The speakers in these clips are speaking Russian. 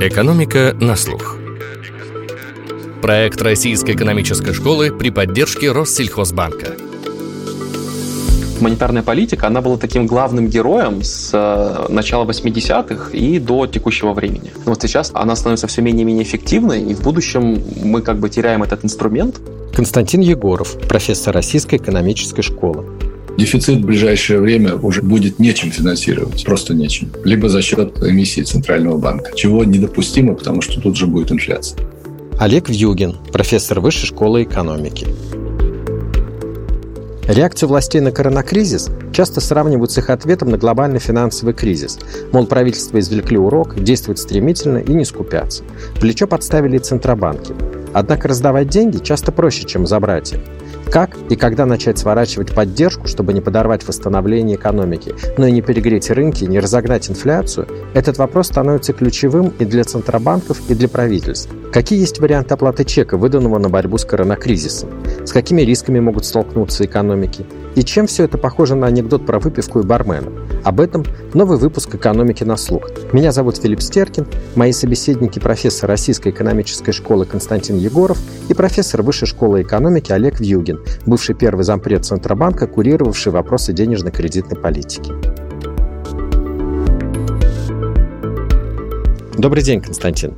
Экономика на слух. Проект Российской экономической школы при поддержке Россельхозбанка. Монетарная политика, она была таким главным героем с э, начала 80-х и до текущего времени. Но вот сейчас она становится все менее и менее эффективной, и в будущем мы как бы теряем этот инструмент. Константин Егоров, профессор Российской экономической школы. Дефицит в ближайшее время уже будет нечем финансировать, просто нечем. Либо за счет эмиссии Центрального банка, чего недопустимо, потому что тут же будет инфляция. Олег Вьюгин, профессор Высшей школы экономики. Реакцию властей на коронакризис часто сравнивают с их ответом на глобальный финансовый кризис. Мол, правительство извлекли урок, действует стремительно и не скупятся. Плечо подставили и центробанки. Однако раздавать деньги часто проще, чем забрать их. Как и когда начать сворачивать поддержку, чтобы не подорвать восстановление экономики, но и не перегреть рынки, не разогнать инфляцию, этот вопрос становится ключевым и для центробанков, и для правительств. Какие есть варианты оплаты чека, выданного на борьбу с коронакризисом? С какими рисками могут столкнуться экономики? И чем все это похоже на анекдот про выпивку и бармена? Об этом новый выпуск «Экономики на слух». Меня зовут Филипп Стеркин, мои собеседники профессор Российской экономической школы Константин Егоров и профессор Высшей школы экономики Олег Вьюгин, бывший первый зампред Центробанка, курировавший вопросы денежно-кредитной политики. Добрый день, Константин.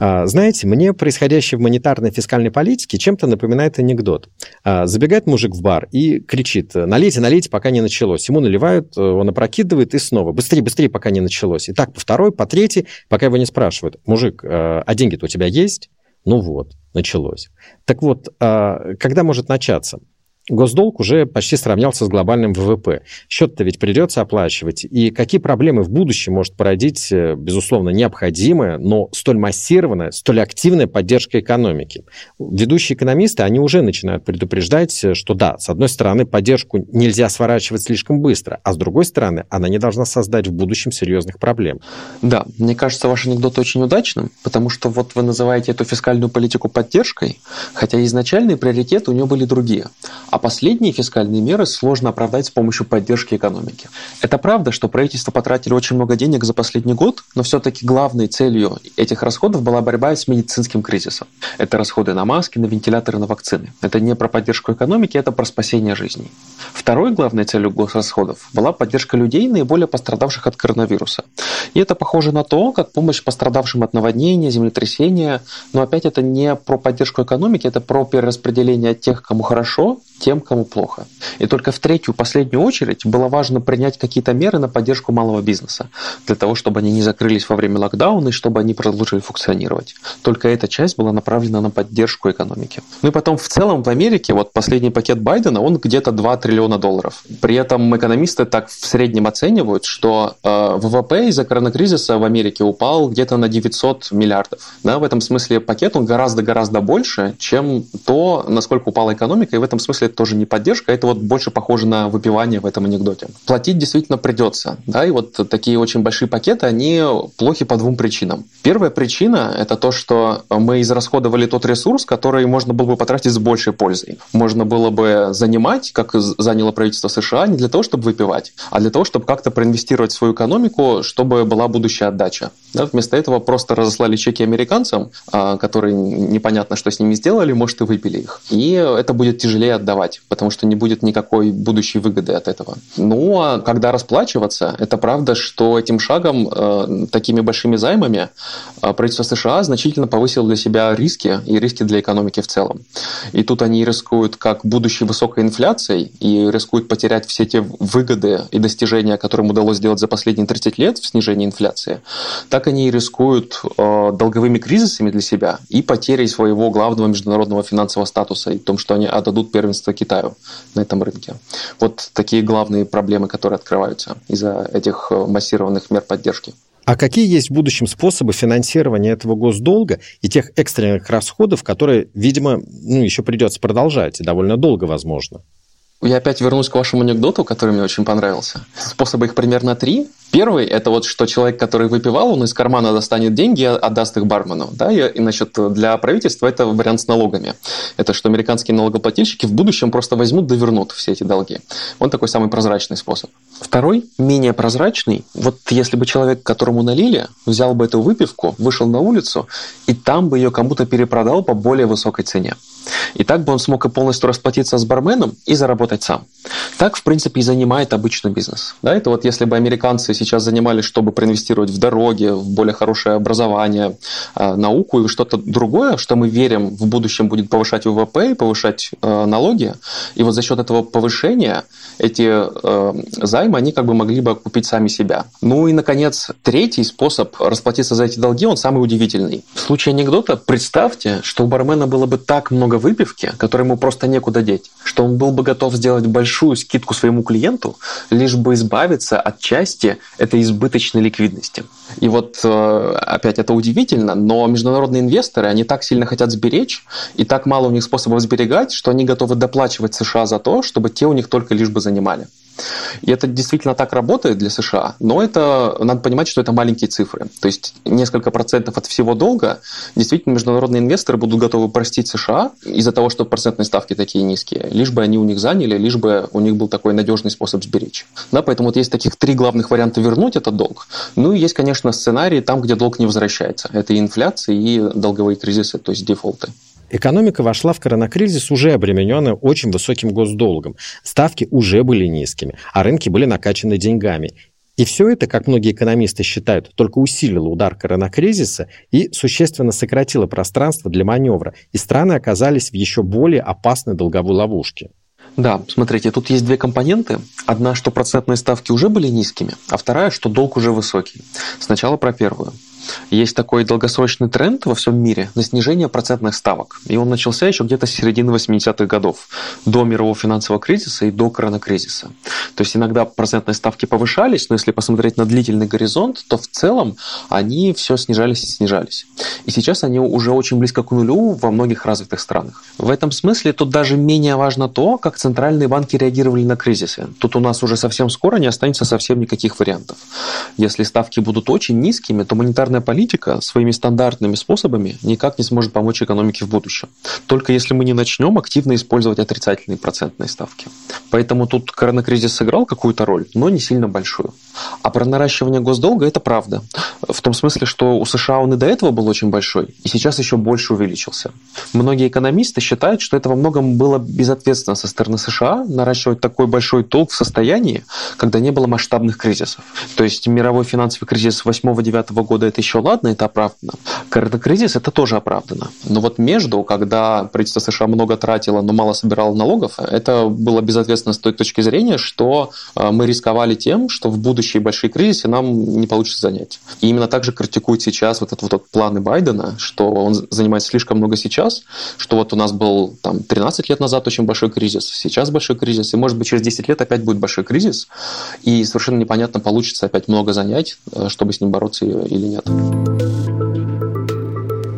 А, знаете, мне происходящее в монетарной фискальной политике чем-то напоминает анекдот. А, забегает мужик в бар и кричит, налейте, налейте, пока не началось. Ему наливают, э, он опрокидывает и снова, быстрее, быстрее, пока не началось. И так по второй, по третьей, пока его не спрашивают, мужик, э, а деньги-то у тебя есть? Ну вот, началось. Так вот, а, когда может начаться? Госдолг уже почти сравнялся с глобальным ВВП. Счет-то ведь придется оплачивать. И какие проблемы в будущем может породить, э, безусловно, необходимая, но столь массированная, столь активная поддержка экономики? Ведущие экономисты, они уже начинают предупреждать, э, что да, с одной стороны, поддержку нельзя сворачивать слишком быстро, а с другой стороны, она не должна создать в будущем серьезных проблем. Да, мне кажется, ваш анекдот очень удачным, потому что вот вы называете эту фискальную политику поддержкой, хотя изначальные приоритеты у нее были другие а последние фискальные меры сложно оправдать с помощью поддержки экономики. Это правда, что правительство потратили очень много денег за последний год, но все-таки главной целью этих расходов была борьба с медицинским кризисом. Это расходы на маски, на вентиляторы, на вакцины. Это не про поддержку экономики, это про спасение жизней. Второй главной целью госрасходов была поддержка людей, наиболее пострадавших от коронавируса. И это похоже на то, как помощь пострадавшим от наводнения, землетрясения, но опять это не про поддержку экономики, это про перераспределение тех, кому хорошо, тем, кому плохо. И только в третью, последнюю очередь было важно принять какие-то меры на поддержку малого бизнеса, для того, чтобы они не закрылись во время локдауна и чтобы они продолжили функционировать. Только эта часть была направлена на поддержку экономики. Ну и потом в целом в Америке, вот последний пакет Байдена, он где-то 2 триллиона долларов. При этом экономисты так в среднем оценивают, что э, ВВП из-за коронакризиса в Америке упал где-то на 900 миллиардов. Да, в этом смысле пакет он гораздо-гораздо больше, чем то, насколько упала экономика, и в этом смысле тоже не поддержка, это вот больше похоже на выпивание в этом анекдоте. Платить действительно придется, да, и вот такие очень большие пакеты, они плохи по двум причинам. Первая причина – это то, что мы израсходовали тот ресурс, который можно было бы потратить с большей пользой. Можно было бы занимать, как заняло правительство США, не для того, чтобы выпивать, а для того, чтобы как-то проинвестировать в свою экономику, чтобы была будущая отдача. Да, вместо этого просто разослали чеки американцам, а, которые непонятно, что с ними сделали, может, и выпили их. И это будет тяжелее отдавать отдавать, потому что не будет никакой будущей выгоды от этого. Ну, а когда расплачиваться, это правда, что этим шагом, э, такими большими займами, э, правительство США значительно повысило для себя риски и риски для экономики в целом. И тут они рискуют как будущей высокой инфляцией и рискуют потерять все те выгоды и достижения, которые им удалось сделать за последние 30 лет в снижении инфляции, так они и рискуют э, долговыми кризисами для себя и потерей своего главного международного финансового статуса и том, что они отдадут первенство первенство Китаю на этом рынке. Вот такие главные проблемы, которые открываются из-за этих э, массированных мер поддержки. А какие есть в будущем способы финансирования этого госдолга и тех экстренных расходов, которые, видимо, ну, еще придется продолжать, и довольно долго, возможно? Я опять вернусь к вашему анекдоту, который мне очень понравился. Способы их примерно три. Первый – это вот что человек, который выпивал, он из кармана достанет деньги и отдаст их бармену. Да? И, и значит, для правительства это вариант с налогами. Это что американские налогоплательщики в будущем просто возьмут да вернут все эти долги. Он такой самый прозрачный способ. Второй, менее прозрачный. Вот если бы человек, которому налили, взял бы эту выпивку, вышел на улицу, и там бы ее кому-то перепродал по более высокой цене. И так бы он смог и полностью расплатиться с барменом и заработать сам. Так, в принципе, и занимает обычный бизнес. Да, это вот если бы американцы сейчас занимались, чтобы проинвестировать в дороги, в более хорошее образование, э, науку и что-то другое, что мы верим в будущем будет повышать ВВП и повышать э, налоги, и вот за счет этого повышения эти э, займы, они как бы могли бы купить сами себя. Ну и, наконец, третий способ расплатиться за эти долги, он самый удивительный. В случае анекдота представьте, что у бармена было бы так много много выпивки, которой ему просто некуда деть, что он был бы готов сделать большую скидку своему клиенту, лишь бы избавиться от части этой избыточной ликвидности. И вот э, опять это удивительно, но международные инвесторы, они так сильно хотят сберечь, и так мало у них способов сберегать, что они готовы доплачивать США за то, чтобы те у них только лишь бы занимали. И это действительно так работает для США, но это надо понимать, что это маленькие цифры. То есть несколько процентов от всего долга действительно международные инвесторы будут готовы простить США из-за того, что процентные ставки такие низкие, лишь бы они у них заняли, лишь бы у них был такой надежный способ сберечь. Да, поэтому вот есть таких три главных варианта вернуть этот долг. Ну и есть, конечно, сценарии там, где долг не возвращается. Это и инфляция, и долговые кризисы, то есть дефолты. Экономика вошла в коронакризис уже обремененная очень высоким госдолгом. Ставки уже были низкими, а рынки были накачаны деньгами. И все это, как многие экономисты считают, только усилило удар коронакризиса и существенно сократило пространство для маневра, и страны оказались в еще более опасной долговой ловушке. Да, смотрите, тут есть две компоненты. Одна, что процентные ставки уже были низкими, а вторая, что долг уже высокий. Сначала про первую. Есть такой долгосрочный тренд во всем мире на снижение процентных ставок. И он начался еще где-то с середины 80-х годов, до мирового финансового кризиса и до коронакризиса. То есть иногда процентные ставки повышались, но если посмотреть на длительный горизонт, то в целом они все снижались и снижались. И сейчас они уже очень близко к нулю во многих развитых странах. В этом смысле тут даже менее важно то, как центральные банки реагировали на кризисы. Тут у нас уже совсем скоро не останется совсем никаких вариантов. Если ставки будут очень низкими, то монетарная монетарная политика своими стандартными способами никак не сможет помочь экономике в будущем. Только если мы не начнем активно использовать отрицательные процентные ставки. Поэтому тут коронакризис сыграл какую-то роль, но не сильно большую. А про наращивание госдолга – это правда. В том смысле, что у США он и до этого был очень большой, и сейчас еще больше увеличился. Многие экономисты считают, что это во многом было безответственно со стороны США наращивать такой большой долг в состоянии, когда не было масштабных кризисов. То есть мировой финансовый кризис 8-9 года – это еще ладно, это оправдано. Коронакризис – это тоже оправдано. Но вот между, когда правительство США много тратило, но мало собирало налогов, это было безответственно с той точки зрения, что э, мы рисковали тем, что в будущие большие кризисы нам не получится занять. И именно так же критикуют сейчас вот этот вот планы Байдена, что он занимает слишком много сейчас, что вот у нас был там 13 лет назад очень большой кризис, сейчас большой кризис, и может быть через 10 лет опять будет большой кризис, и совершенно непонятно, получится опять много занять, э, чтобы с ним бороться или нет.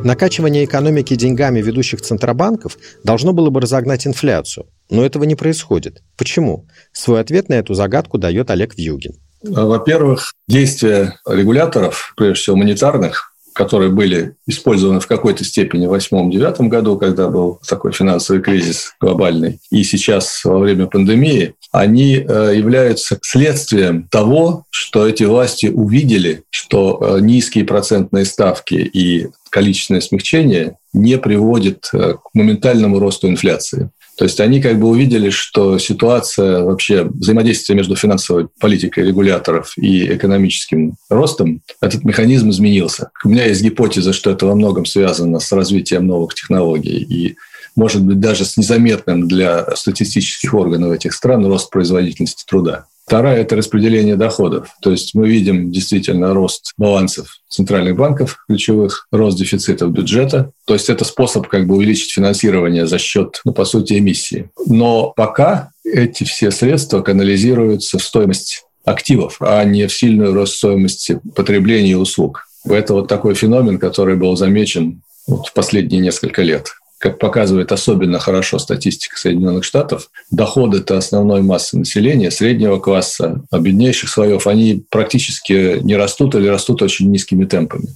Накачивание экономики деньгами ведущих центробанков должно было бы разогнать инфляцию, но этого не происходит. Почему? Свой ответ на эту загадку дает Олег Вьюгин. Во-первых, действия регуляторов, прежде всего монетарных, которые были использованы в какой-то степени в 2008-2009 году, когда был такой финансовый кризис глобальный, и сейчас во время пандемии, они э, являются следствием того, что эти власти увидели, что э, низкие процентные ставки и количественное смягчение не приводит э, к моментальному росту инфляции. То есть они как бы увидели, что ситуация вообще взаимодействия между финансовой политикой регуляторов и экономическим ростом, этот механизм изменился. У меня есть гипотеза, что это во многом связано с развитием новых технологий и может быть даже с незаметным для статистических органов этих стран рост производительности труда. Вторая – это распределение доходов. То есть мы видим действительно рост балансов центральных банков ключевых, рост дефицитов бюджета. То есть это способ как бы увеличить финансирование за счет, ну, по сути, эмиссии. Но пока эти все средства канализируются в стоимость активов, а не в сильную рост стоимости потребления и услуг. Это вот такой феномен, который был замечен вот в последние несколько лет. Как показывает особенно хорошо статистика Соединенных Штатов, доходы это основной массы населения, среднего класса, а беднейших слоев, они практически не растут или растут очень низкими темпами.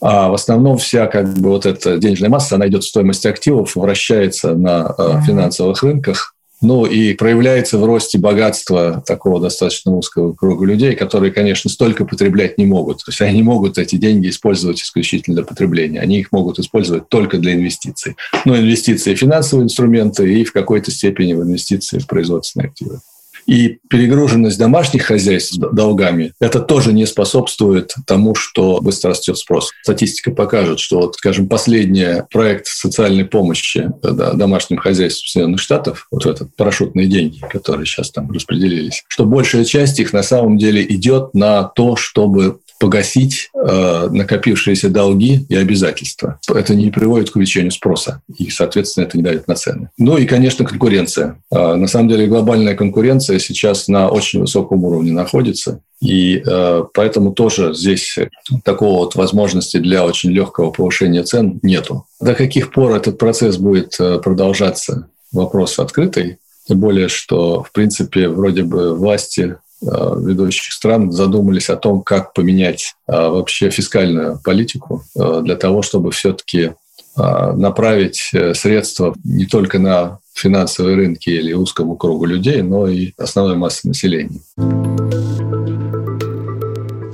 А в основном вся как бы вот эта денежная масса, она идет в стоимость активов, вращается на э, финансовых рынках, ну и проявляется в росте богатства такого достаточно узкого круга людей, которые, конечно, столько потреблять не могут. То есть они не могут эти деньги использовать исключительно для потребления. Они их могут использовать только для инвестиций. Ну, инвестиции в финансовые инструменты и в какой-то степени в инвестиции в производственные активы. И перегруженность домашних хозяйств долгами, это тоже не способствует тому, что быстро растет спрос. Статистика покажет, что, вот, скажем, последний проект социальной помощи да, домашним хозяйствам Соединенных Штатов, вот этот парашютные деньги, которые сейчас там распределились, что большая часть их на самом деле идет на то, чтобы погасить э, накопившиеся долги и обязательства. Это не приводит к увеличению спроса, и, соответственно, это не дает на цены. Ну и, конечно, конкуренция. Э, на самом деле глобальная конкуренция сейчас на очень высоком уровне находится, и э, поэтому тоже здесь такого вот возможности для очень легкого повышения цен нету. До каких пор этот процесс будет э, продолжаться? Вопрос открытый. Тем более, что, в принципе, вроде бы власти ведущих стран задумались о том, как поменять э, вообще фискальную политику э, для того, чтобы все-таки направить средства не только на финансовые рынки или узкому кругу людей, но и основной массы населения.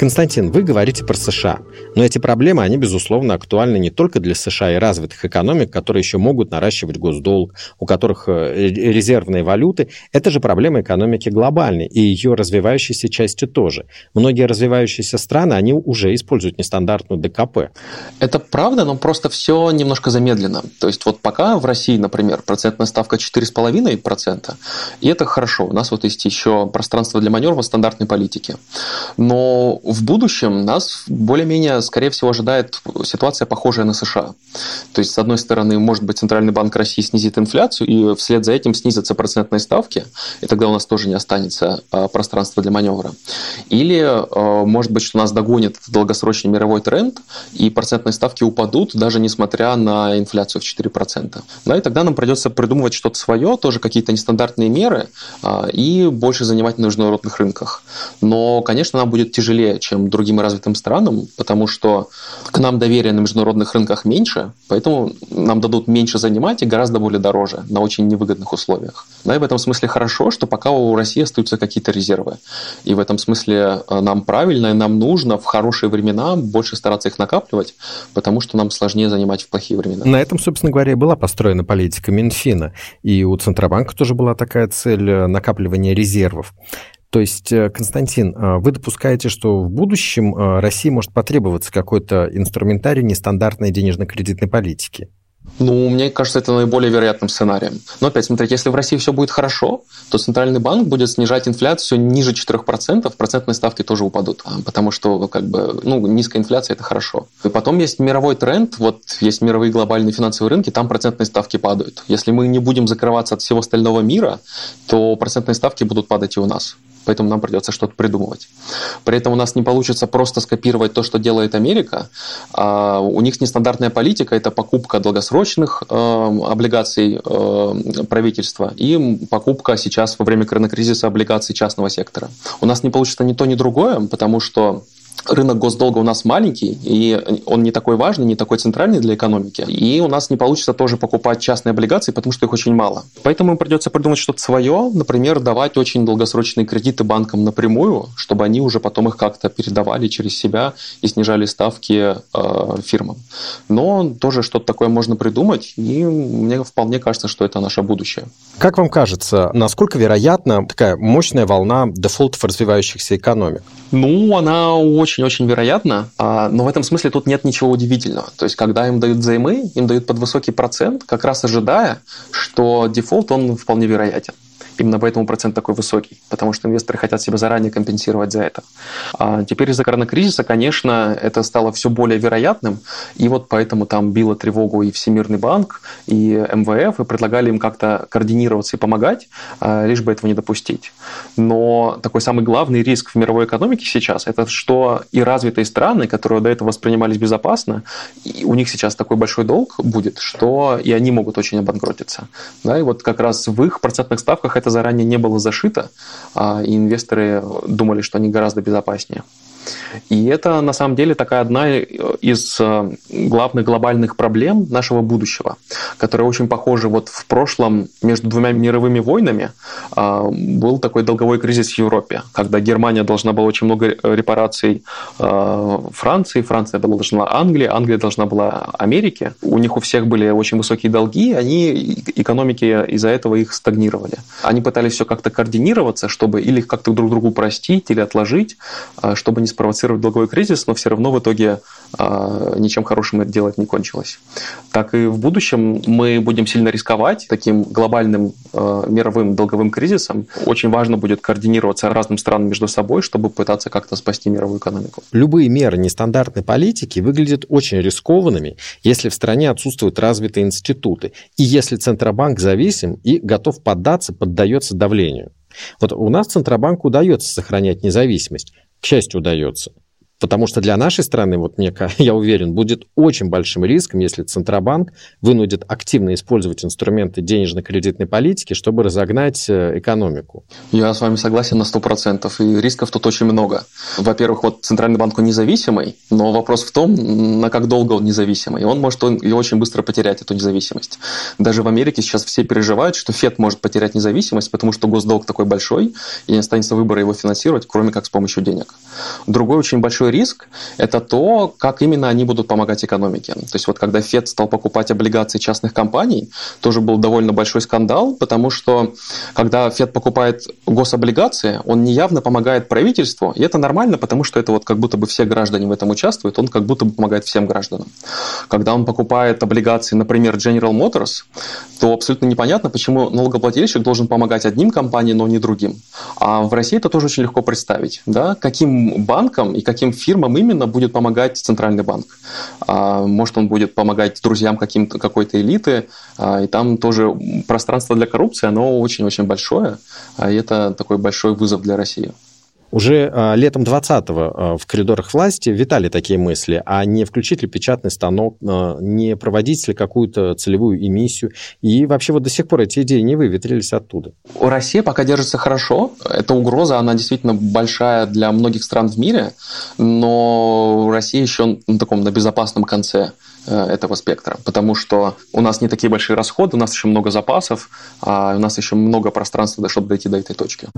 Константин, вы говорите про США, но эти проблемы, они, безусловно, актуальны не только для США и развитых экономик, которые еще могут наращивать госдолг, у которых э, резервные валюты. Это же проблема экономики глобальной и ее развивающейся части тоже. Многие развивающиеся страны, они уже используют нестандартную ДКП. Это правда, но просто все немножко замедлено. То есть вот пока в России, например, процентная ставка 4,5%, и это хорошо. У нас вот есть еще пространство для маневра стандартной политики. Но в будущем нас более-менее, скорее всего, ожидает ситуация похожая на США. То есть, с одной стороны, может быть, Центральный банк России снизит инфляцию, и вслед за этим снизятся процентные ставки, и тогда у нас тоже не останется а, пространства для маневра. Или, а, может быть, что нас догонит долгосрочный мировой тренд, и процентные ставки упадут, даже несмотря на инфляцию в 4%. Да, и тогда нам придется придумывать что-то свое, тоже какие-то нестандартные меры, а, и больше занимать на международных рынках. Но, конечно, нам будет тяжелее чем другим развитым странам, потому что к нам доверия на международных рынках меньше, поэтому нам дадут меньше занимать и гораздо более дороже на очень невыгодных условиях. Да, и в этом смысле хорошо, что пока у России остаются какие-то резервы. И в этом смысле э, нам правильно и нам нужно в хорошие времена больше стараться их накапливать, потому что нам сложнее занимать в плохие времена. На этом, собственно говоря, была построена политика Минфина. И у Центробанка тоже была такая цель э, накапливания резервов. То есть, э, Константин, э, вы допускаете, что в будущем э, России может потребоваться какой-то инструментарий нестандартной денежно-кредитной политики? Ну, мне кажется, это наиболее вероятным сценарием. Но опять, смотрите, если в России все будет хорошо, то Центральный банк будет снижать инфляцию ниже 4%, процентные ставки тоже упадут, а, потому что как бы, ну, низкая инфляция – это хорошо. И потом есть мировой тренд, вот есть мировые глобальные финансовые рынки, там процентные ставки падают. Если мы не будем закрываться от всего остального мира, то процентные ставки будут падать и у нас поэтому нам придется что-то придумывать. При этом у нас не получится просто скопировать то, что делает Америка. А у них нестандартная политика – это покупка долгосрочных э, облигаций э, правительства и покупка сейчас во время коронакризиса облигаций частного сектора. У нас не получится ни то, ни другое, потому что рынок госдолга у нас маленький, и он не такой важный, не такой центральный для экономики. И у нас не получится тоже покупать частные облигации, потому что их очень мало. Поэтому придется придумать что-то свое, например, давать очень долгосрочные кредиты банкам напрямую, чтобы они уже потом их как-то передавали через себя и снижали ставки э, фирмам. Но тоже что-то такое можно придумать, и мне вполне кажется, что это наше будущее. Как вам кажется, насколько вероятна такая мощная волна дефолтов развивающихся экономик? Ну, она очень-очень вероятна, а, но в этом смысле тут нет ничего удивительного. То есть, когда им дают займы, им дают под высокий процент, как раз ожидая, что дефолт, он вполне вероятен. Именно поэтому процент такой высокий, потому что инвесторы хотят себя заранее компенсировать за это. А теперь из-за коронакризиса, конечно, это стало все более вероятным, и вот поэтому там било тревогу и Всемирный банк, и МВФ, и предлагали им как-то координироваться и помогать, а, лишь бы этого не допустить. Но такой самый главный риск в мировой экономике сейчас – это что и развитые страны, которые до этого воспринимались безопасно, и у них сейчас такой большой долг будет, что и они могут очень обанкротиться. Да, и вот как раз в их процентных ставках это заранее не было зашито, а, и инвесторы думали, что они гораздо безопаснее. И это на самом деле такая одна из э, главных глобальных проблем нашего будущего, которая очень похожа вот в прошлом между двумя мировыми войнами а, был такой долговой кризис в Европе, когда Германия должна была очень много репараций э, Франции, Франция должна Англии, Англия должна была Америке. У них у всех были очень высокие долги, они экономики из-за этого их стагнировали. Они пытались все как-то координироваться, чтобы или как-то друг другу простить, или отложить, э, чтобы не спровоцировать долговой кризис, но все равно в итоге а, ничем хорошим это делать не кончилось. Так и в будущем мы будем сильно рисковать таким глобальным а, мировым долговым кризисом. Очень важно будет координироваться разным странам между собой, чтобы пытаться как-то спасти мировую экономику. Любые меры нестандартной политики выглядят очень рискованными, если в стране отсутствуют развитые институты, и если Центробанк зависим и готов поддаться, поддается давлению. Вот у нас Центробанку удается сохранять независимость, к счастью, удается. Потому что для нашей страны, вот мне, я уверен, будет очень большим риском, если Центробанк вынудит активно использовать инструменты денежно-кредитной политики, чтобы разогнать э, экономику. Я с вами согласен на 100%, и рисков тут очень много. Во-первых, вот Центральный банк он независимый, но вопрос в том, на как долго он независимый. Он может и очень быстро потерять эту независимость. Даже в Америке сейчас все переживают, что Фед может потерять независимость, потому что госдолг такой большой, и не останется выбора его финансировать, кроме как с помощью денег. Другой очень риск – это то, как именно они будут помогать экономике. То есть вот когда Фед стал покупать облигации частных компаний, тоже был довольно большой скандал, потому что когда Фед покупает гособлигации, он неявно помогает правительству, и это нормально, потому что это вот как будто бы все граждане в этом участвуют, он как будто бы помогает всем гражданам. Когда он покупает облигации, например, General Motors, то абсолютно непонятно, почему налогоплательщик должен помогать одним компаниям, но не другим. А в России это тоже очень легко представить. Да? Каким банкам и каким фирмам именно будет помогать Центральный банк? А, может, он будет помогать друзьям каким-то, какой-то элиты, а, и там тоже пространство для коррупции, оно очень-очень большое, а это такой большой вызов для России. Уже э, летом 20-го э, в коридорах власти витали такие мысли, а не включить ли печатный станок, э, не проводить ли какую-то целевую эмиссию. И вообще вот до сих пор эти идеи не выветрились оттуда. Россия пока держится хорошо. Эта угроза, она действительно большая для многих стран в мире, но Россия еще на таком на безопасном конце этого спектра, потому что у нас не такие большие расходы, у нас еще много запасов, а у нас еще много пространства, чтобы дойти до этой точки.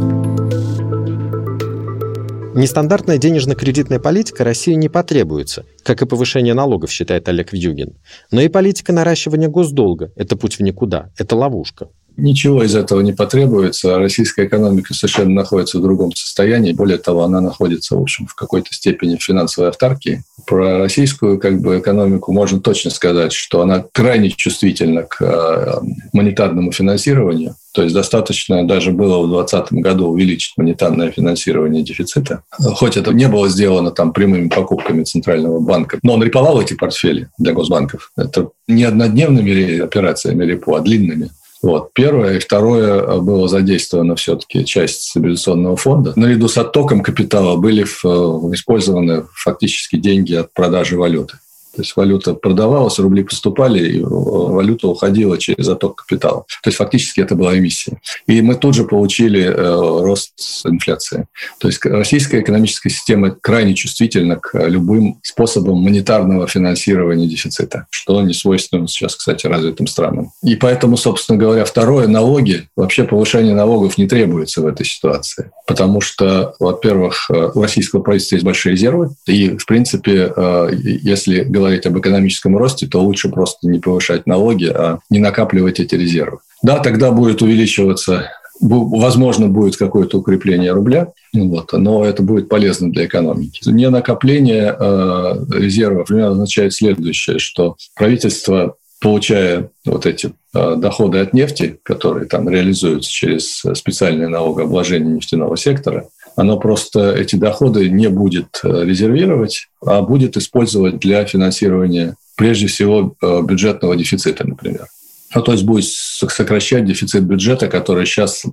Нестандартная денежно-кредитная политика России не потребуется, как и повышение налогов, считает Олег Вьюгин. Но и политика наращивания госдолга – это путь в никуда, это ловушка. Ничего из этого не потребуется. Российская экономика совершенно находится в другом состоянии. Более того, она находится, в общем, в какой-то степени финансовой автаркии. Про российскую как бы, экономику можно точно сказать, что она крайне чувствительна к э, монетарному финансированию. То есть достаточно даже было в 2020 году увеличить монетарное финансирование дефицита. Хоть это не было сделано там прямыми покупками Центрального банка, но он реповал эти портфели для госбанков. Это не однодневными операциями репо, а длинными. Вот. Первое. И второе, э, было задействовано все-таки часть стабилизационного фонда. Наряду с оттоком капитала были э, использованы фактически деньги от продажи валюты. То есть валюта продавалась, рубли поступали, и валюта уходила через отток капитала. То есть фактически это была эмиссия. И мы тут же получили э, рост инфляции. То есть российская экономическая система крайне чувствительна к любым способам монетарного финансирования дефицита, что не свойственно сейчас, кстати, развитым странам. И поэтому, собственно говоря, второе, налоги, вообще повышение налогов не требуется в этой ситуации. Потому что, во-первых, э, у российского правительства есть большие резервы, и, в принципе, э, если говорить говорить об экономическом росте, то лучше просто не повышать налоги, а не накапливать эти резервы. Да, тогда будет увеличиваться возможно, будет какое-то укрепление рубля, вот, но это будет полезно для экономики. Не накопление э, резервов означает следующее, что правительство получая вот эти э, доходы от нефти, которые там реализуются через специальное налогообложение нефтяного сектора, оно просто эти доходы не будет э, резервировать, а будет использовать для финансирования прежде всего бюджетного дефицита, например. Ну, то есть будет сокращать дефицит бюджета, который сейчас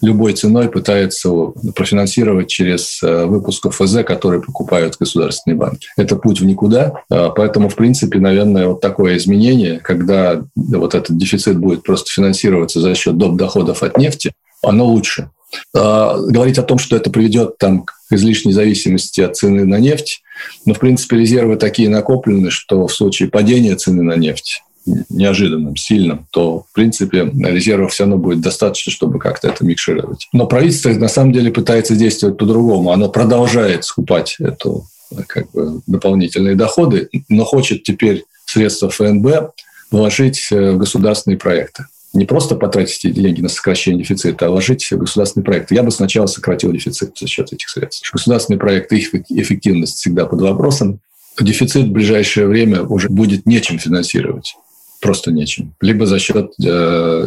любой ценой пытается профинансировать через э, выпуск ФЗ, который покупают государственные банки. Это путь в никуда. Поэтому, в принципе, наверное, вот такое изменение, когда вот этот дефицит будет просто финансироваться за счет доп. доходов от нефти, оно лучше. А, говорить о том, что это приведет там, к излишней зависимости от цены на нефть, но, в принципе, резервы такие накоплены, что в случае падения цены на нефть неожиданным, сильным, то, в принципе, резервов все равно будет достаточно, чтобы как-то это микшировать. Но правительство, на самом деле, пытается действовать по-другому. Оно продолжает скупать эту как бы, дополнительные доходы, но хочет теперь средства ФНБ вложить в государственные проекты. Не просто потратить деньги на сокращение дефицита, а вложить в государственные проекты. Я бы сначала сократил дефицит за счет этих средств. Государственные проекты, их эффективность всегда под вопросом. Дефицит в ближайшее время уже будет нечем финансировать просто нечем. Либо за счет э,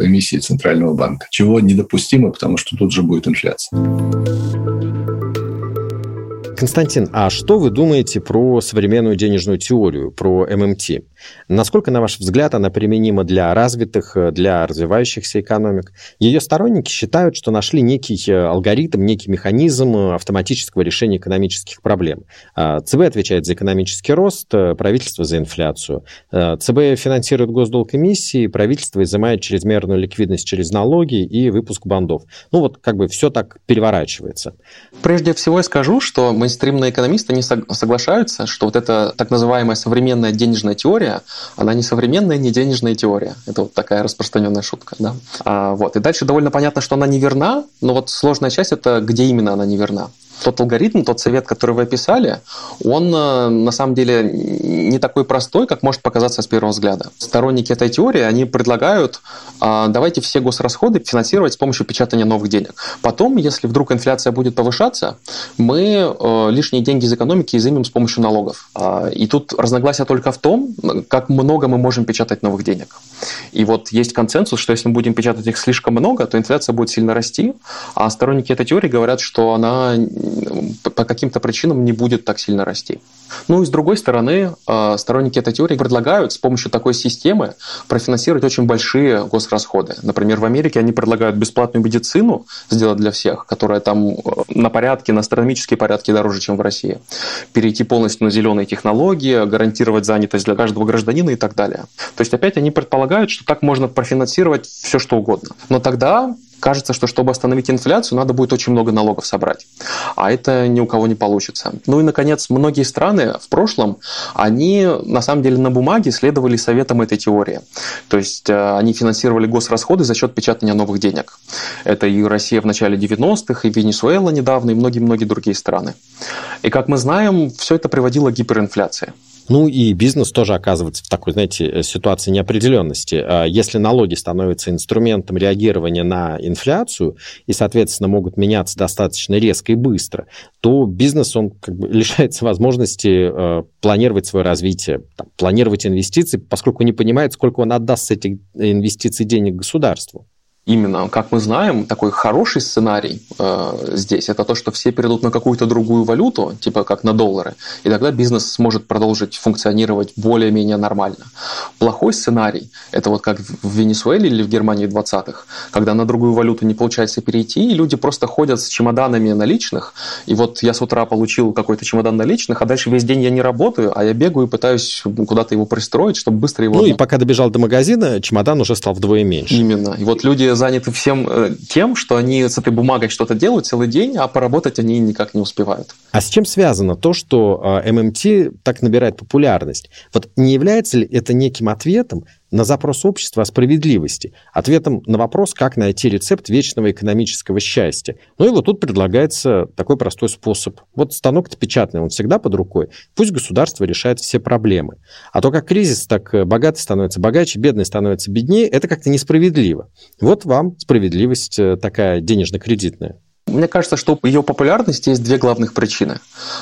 эмиссии Центрального банка, чего недопустимо, потому что тут же будет инфляция. Константин, а что вы думаете про современную денежную теорию, про ММТ? Насколько, на ваш взгляд, она применима для развитых, для развивающихся экономик? Ее сторонники считают, что нашли некий э, алгоритм, некий механизм автоматического решения экономических проблем. А, ЦБ отвечает за экономический рост, э, правительство за инфляцию. Э, ЦБ финансирует госдолг эмиссии, правительство изымает чрезмерную ликвидность через налоги и выпуск бандов. Ну вот как бы все так переворачивается. Прежде всего я скажу, что мейнстримные экономисты не соглашаются, что вот эта так называемая современная денежная теория, она не современная, не денежная теория. Это вот такая распространенная шутка. Да? А, вот. И дальше довольно понятно, что она не верна, но вот сложная часть – это где именно она не верна тот алгоритм, тот совет, который вы описали, он э, на самом деле не такой простой, как может показаться с первого взгляда. Сторонники этой теории, они предлагают, а, давайте все госрасходы финансировать с помощью печатания новых денег. Потом, если вдруг инфляция будет повышаться, мы э, лишние деньги из экономики изымем с помощью налогов. А, и тут разногласие только в том, как много мы можем печатать новых денег. И вот есть консенсус, что если мы будем печатать их слишком много, то инфляция будет сильно расти, а сторонники этой теории говорят, что она по каким-то причинам не будет так сильно расти. Ну и с другой стороны, а, сторонники этой теории предлагают с помощью такой системы профинансировать очень большие госрасходы. Например, в Америке они предлагают бесплатную медицину сделать для всех, которая там э, на порядке, на астрономические порядки дороже, чем в России. Перейти полностью на зеленые технологии, гарантировать занятость для каждого гражданина и так далее. То есть опять они предполагают, что так можно профинансировать все, что угодно. Но тогда кажется, что чтобы остановить инфляцию, надо будет очень много налогов собрать. А это ни у кого не получится. Ну и, наконец, многие страны в прошлом, они на самом деле на бумаге следовали советам этой теории. То есть э, они финансировали госрасходы за счет печатания новых денег. Это и Россия в начале 90-х, и Венесуэла недавно, и многие-многие другие страны. И, как мы знаем, все это приводило к гиперинфляции. Ну и бизнес тоже оказывается в такой, знаете, э, ситуации неопределенности. А если налоги становятся инструментом реагирования на инфляцию и, соответственно, могут меняться достаточно резко и быстро, то бизнес, он как бы лишается возможности э, планировать свое развитие, там, планировать инвестиции, поскольку не понимает, сколько он отдаст с этих инвестиций денег государству именно, как мы знаем, такой хороший сценарий э, здесь это то, что все перейдут на какую-то другую валюту, типа как на доллары, и тогда бизнес сможет продолжить функционировать более-менее нормально. Плохой сценарий это вот как в Венесуэле или в Германии 20-х, когда на другую валюту не получается перейти, и люди просто ходят с чемоданами наличных, и вот я с утра получил какой-то чемодан наличных, а дальше весь день я не работаю, а я бегаю и пытаюсь куда-то его пристроить, чтобы быстро его... Ну и пока добежал до магазина, чемодан уже стал вдвое меньше. Именно. И вот люди заняты всем э, тем, что они с этой бумагой что-то делают целый день, а поработать они никак не успевают. А с чем связано то, что э, ММТ так набирает популярность? Вот не является ли это неким ответом на запрос общества о справедливости, ответом на вопрос, как найти рецепт вечного экономического счастья. Ну и вот тут предлагается такой простой способ. Вот станок-то печатный, он всегда под рукой. Пусть государство решает все проблемы. А то как кризис, так э, богатый становится богаче, бедный становится беднее, это как-то несправедливо. Вот вам справедливость э, такая денежно-кредитная. Мне кажется, что ее популярности есть две главных причины.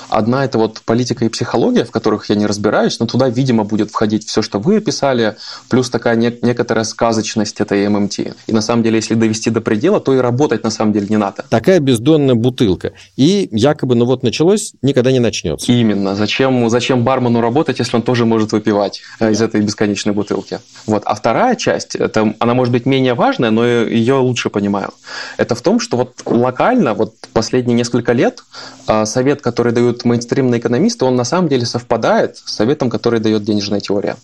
Одна – это вот политика и психология, в которых я не разбираюсь, но туда, видимо, будет входить все, что вы описали, плюс такая не- некоторая сказочность этой ММТ. И на самом деле, если довести до предела, то и работать на самом деле не надо. Такая бездонная бутылка. И якобы, ну вот началось, никогда не начнется. Именно. Зачем, зачем бармену работать, если он тоже может выпивать э, из этой бесконечной бутылки? Вот. А вторая часть, это, она может быть менее важная, но ее лучше понимаю. Это в том, что вот локально, вот последние несколько лет, э, совет, который дают мейнстримные экономисты, он на самом деле совпадает с советом, который дает денежная теория.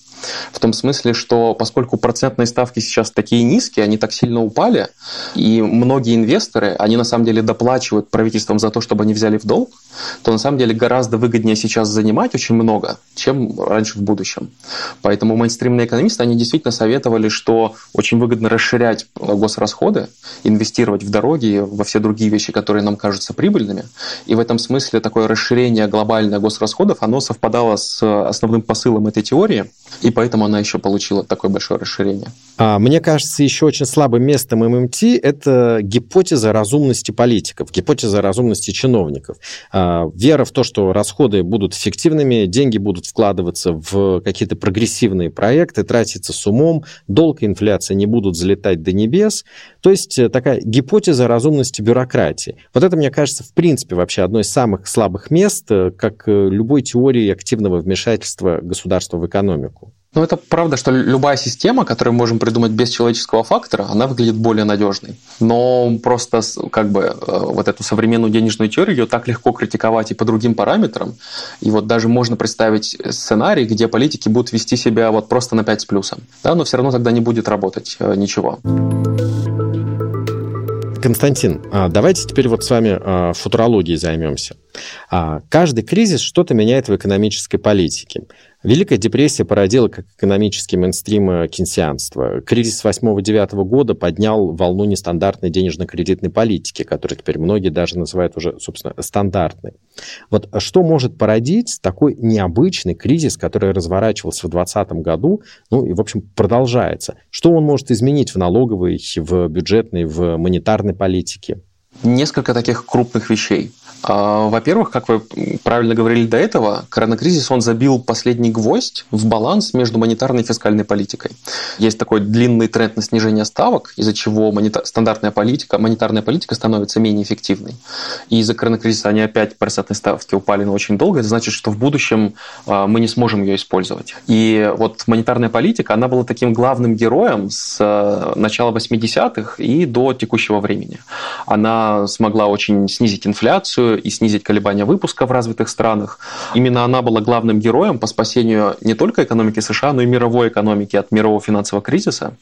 В том смысле, что поскольку процентные ставки сейчас такие низкие, они так сильно упали, и многие инвесторы, они на самом деле доплачивают правительствам за то, чтобы они взяли в долг, то на самом деле гораздо выгоднее сейчас занимать очень много, чем раньше в будущем. Поэтому мейнстримные экономисты, они действительно советовали, что очень выгодно расширять госрасходы, инвестировать в дороги, во все другие вещи, которые нам кажутся прибыльными. И в этом смысле такое расширение глобальных госрасходов, оно совпадало с основным посылом этой теории, и поэтому она еще получила такое большое расширение. А, мне кажется, еще очень слабым местом ММТ – это гипотеза разумности политиков, гипотеза разумности чиновников. А, вера в то, что расходы будут эффективными, деньги будут вкладываться в какие-то прогрессивные проекты, тратиться с умом, долг и инфляция не будут залетать до небес. То есть э, такая гипотеза разумности бюрократии. Вот это, мне кажется, в принципе вообще одно из самых слабых мест, э, как э, любой теории активного вмешательства государства в экономику. Ну, это правда, что любая система, которую мы можем придумать без человеческого фактора, она выглядит более надежной. Но просто как бы э, вот эту современную денежную теорию ее так легко критиковать и по другим параметрам. И вот даже можно представить сценарий, где политики будут вести себя вот просто на 5 с плюсом. Да, но все равно тогда не будет работать э, ничего. Константин, а давайте теперь вот с вами футурологией займемся. А, каждый кризис что-то меняет в экономической политике. Великая депрессия породила как экономический мейнстрим э, кейнсианства. Кризис 8-9 года поднял волну нестандартной денежно-кредитной политики, которую теперь многие даже называют уже, собственно, стандартной. Вот что может породить такой необычный кризис, который разворачивался в 2020 году, ну и, в общем, продолжается? Что он может изменить в налоговой, в бюджетной, в монетарной политике? Несколько таких крупных вещей. А, во-первых, как вы правильно говорили до этого, коронакризис, он забил последний гвоздь в баланс между монетарной и фискальной политикой. Есть такой длинный тренд на снижение ставок, из-за чего монета... стандартная политика, монетарная политика становится менее эффективной. И из-за коронакризиса они опять процентные ставки упали на очень долго. Это значит, что в будущем а, мы не сможем ее использовать. И вот монетарная политика, она была таким главным героем с а, начала 80-х и до текущего времени. Она смогла очень снизить инфляцию, и снизить колебания выпуска в развитых странах. Именно она была главным героем по спасению не только экономики США, но и мировой экономики от мирового финансового кризиса.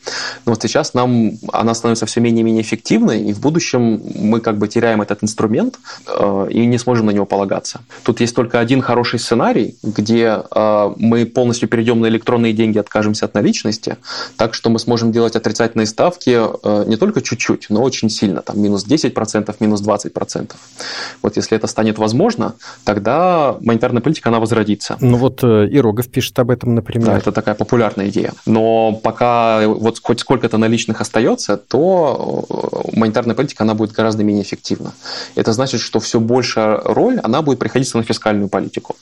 Но вот сейчас нам она становится все менее и менее эффективной, и в будущем мы как бы теряем этот инструмент э, и не сможем на него полагаться. Тут есть только один хороший сценарий, где э, мы полностью перейдем на электронные деньги, откажемся от наличности, так что мы сможем делать отрицательные ставки э, не только чуть-чуть, но очень сильно, там минус 10%, минус 20%. Вот если это станет возможно, тогда монетарная политика, она возродится. Ну вот э, и Рогов пишет об этом, например. Да, это такая популярная идея. Но пока вот хоть сколько-то наличных остается, то э, монетарная политика, она будет гораздо менее эффективна. Это значит, что все большая роль, она будет приходиться на фискальную политику.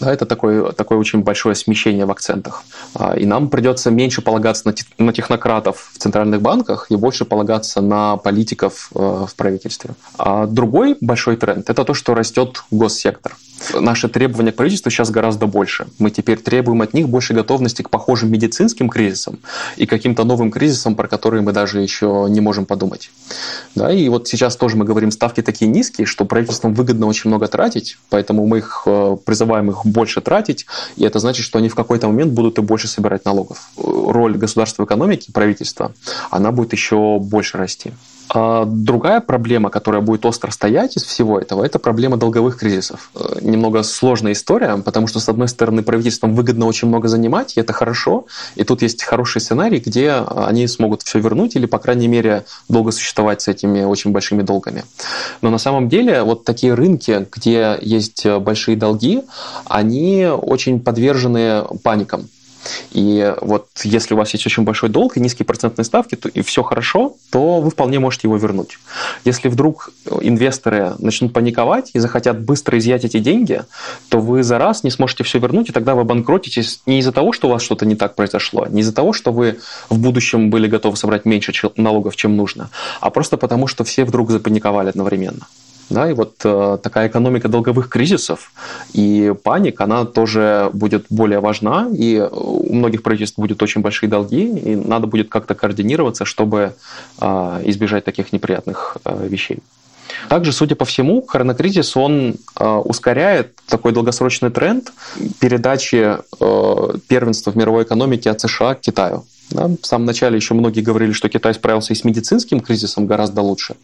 Да, это такое, такое очень большое смещение в акцентах. А, и нам придется меньше полагаться на технократов в центральных банках и больше полагаться на политиков э, в правительстве. А другой большой тренд – это то, что растет госсектор. Наши требования к правительству сейчас гораздо больше. Мы теперь требуем от них больше готовности к похожим медицинским кризисам и каким-то новым кризисам, про которые мы даже еще не можем подумать. Да, и вот сейчас тоже мы говорим, ставки такие низкие, что правительствам выгодно очень много тратить, поэтому мы их э, призываем их больше тратить, и это значит, что они в какой-то момент будут и больше собирать налогов. Роль государства в экономике, правительства, она будет еще больше расти. А другая проблема, которая будет остро стоять из всего этого, это проблема долговых кризисов. Э, немного сложная история, потому что, с одной стороны, правительствам выгодно очень много занимать, и это хорошо, и тут есть хороший сценарий, где они смогут все вернуть или, по крайней мере, долго существовать с этими очень большими долгами. Но на самом деле вот такие рынки, где есть большие долги, они очень подвержены паникам. И вот если у вас есть очень большой долг и низкие процентные ставки, то, и все хорошо, то вы вполне можете его вернуть. Если вдруг инвесторы начнут паниковать и захотят быстро изъять эти деньги, то вы за раз не сможете все вернуть, и тогда вы банкротитесь не из-за того, что у вас что-то не так произошло, не из-за того, что вы в будущем были готовы собрать меньше налогов, чем нужно, а просто потому, что все вдруг запаниковали одновременно. Да, и вот э, такая экономика долговых кризисов и паник, она тоже будет более важна, и у многих правительств будут очень большие долги, и надо будет как-то координироваться, чтобы э, избежать таких неприятных э, вещей. Также, судя по всему, коронакризис, он э, ускоряет такой долгосрочный тренд передачи э, первенства в мировой экономике от США к Китаю. Да, в самом начале еще многие говорили, что Китай справился и с медицинским кризисом гораздо лучше.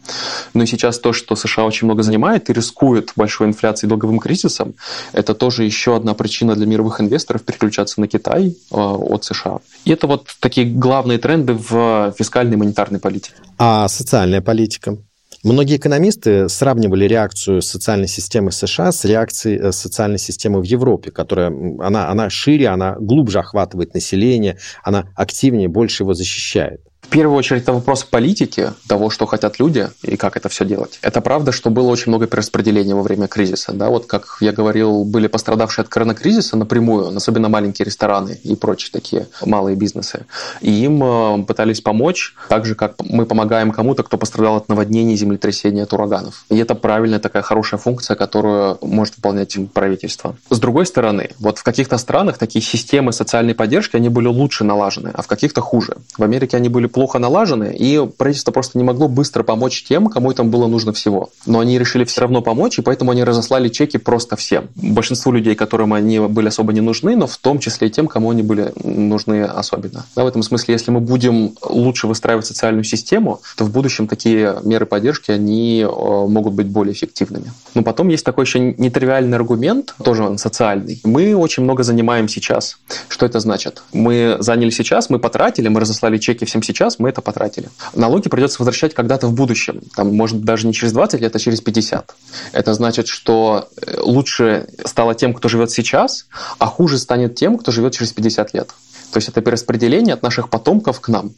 Но сейчас то, что США очень много занимает и рискует большой инфляцией и долговым кризисом, это тоже еще одна причина для мировых инвесторов переключаться на Китай э, от США. И это вот такие главные тренды в фискальной и монетарной политике. А социальная политика? Многие экономисты сравнивали реакцию социальной системы США с реакцией э, социальной системы в Европе, которая она, она шире, она глубже охватывает население, она активнее, больше его защищает первую очередь это вопрос политики, того, что хотят люди и как это все делать. Это правда, что было очень много перераспределения во время кризиса. Да? Вот как я говорил, были пострадавшие от коронакризиса напрямую, особенно маленькие рестораны и прочие такие малые бизнесы. И им э, пытались помочь, так же, как мы помогаем кому-то, кто пострадал от наводнений, землетрясений, от ураганов. И это правильная такая хорошая функция, которую может выполнять правительство. С другой стороны, вот в каких-то странах такие системы социальной поддержки, они были лучше налажены, а в каких-то хуже. В Америке они были плохо налажены, и правительство просто не могло быстро помочь тем, кому там было нужно всего. Но они решили все равно помочь, и поэтому они разослали чеки просто всем. Большинству людей, которым они были особо не нужны, но в том числе и тем, кому они были нужны особенно. Да, в этом смысле, если мы будем лучше выстраивать социальную систему, то в будущем такие меры поддержки, они э, могут быть более эффективными. Но потом есть такой еще нетривиальный аргумент, тоже он социальный. Мы очень много занимаем сейчас. Что это значит? Мы заняли сейчас, мы потратили, мы разослали чеки всем сейчас, сейчас мы это потратили. Налоги придется возвращать когда-то в будущем. Там, может, даже не через 20 лет, а через 50. Это значит, что э, лучше стало тем, кто живет сейчас, а хуже станет тем, кто живет через 50 лет. То есть это перераспределение от наших потомков к нам.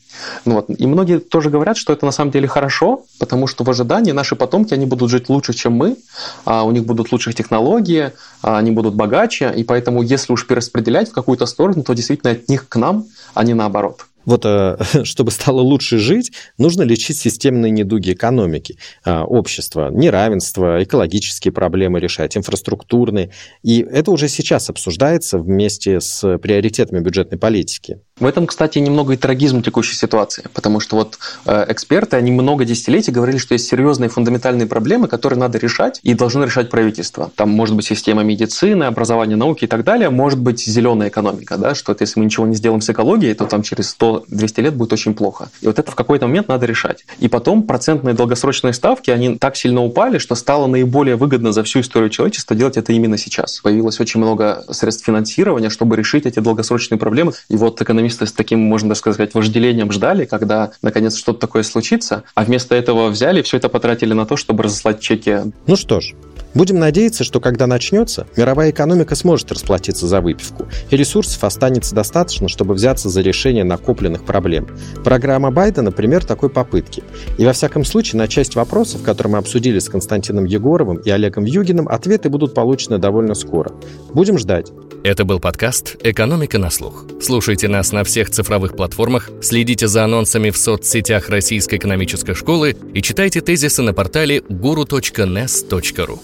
Ну вот. И многие тоже говорят, что это на самом деле хорошо, потому что в ожидании наши потомки, они будут жить лучше, чем мы, а у них будут лучшие технологии, а они будут богаче, и поэтому если уж перераспределять в какую-то сторону, то действительно от них к нам, а не наоборот. Вот э, чтобы стало лучше жить, нужно лечить системные недуги экономики, э, общества, неравенство, экологические проблемы решать, инфраструктурные. И это уже сейчас обсуждается вместе с приоритетами бюджетной политики. В этом, кстати, немного и трагизм текущей ситуации, потому что вот э, эксперты, они много десятилетий говорили, что есть серьезные фундаментальные проблемы, которые надо решать и должны решать правительство. Там может быть система медицины, образования, науки и так далее, может быть зеленая экономика, да, что если мы ничего не сделаем с экологией, то там через 100-200 лет будет очень плохо. И вот это в какой-то момент надо решать. И потом процентные долгосрочные ставки, они так сильно упали, что стало наиболее выгодно за всю историю человечества делать это именно сейчас. Появилось очень много средств финансирования, чтобы решить эти долгосрочные проблемы. И вот экономика экономисты с таким, можно сказать, вожделением ждали, когда наконец что-то такое случится, а вместо этого взяли и все это потратили на то, чтобы разослать чеки. Ну что ж, Будем надеяться, что когда начнется, мировая экономика сможет расплатиться за выпивку, и ресурсов останется достаточно, чтобы взяться за решение накопленных проблем. Программа Байдена – пример такой попытки. И во всяком случае, на часть вопросов, которые мы обсудили с Константином Егоровым и Олегом Югиным, ответы будут получены довольно скоро. Будем ждать. Это был подкаст «Экономика на слух». Слушайте нас на всех цифровых платформах, следите за анонсами в соцсетях Российской экономической школы и читайте тезисы на портале guru.nes.ru.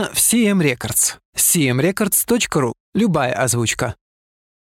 Сделано в CM Records. cmrecords.ru. Любая озвучка.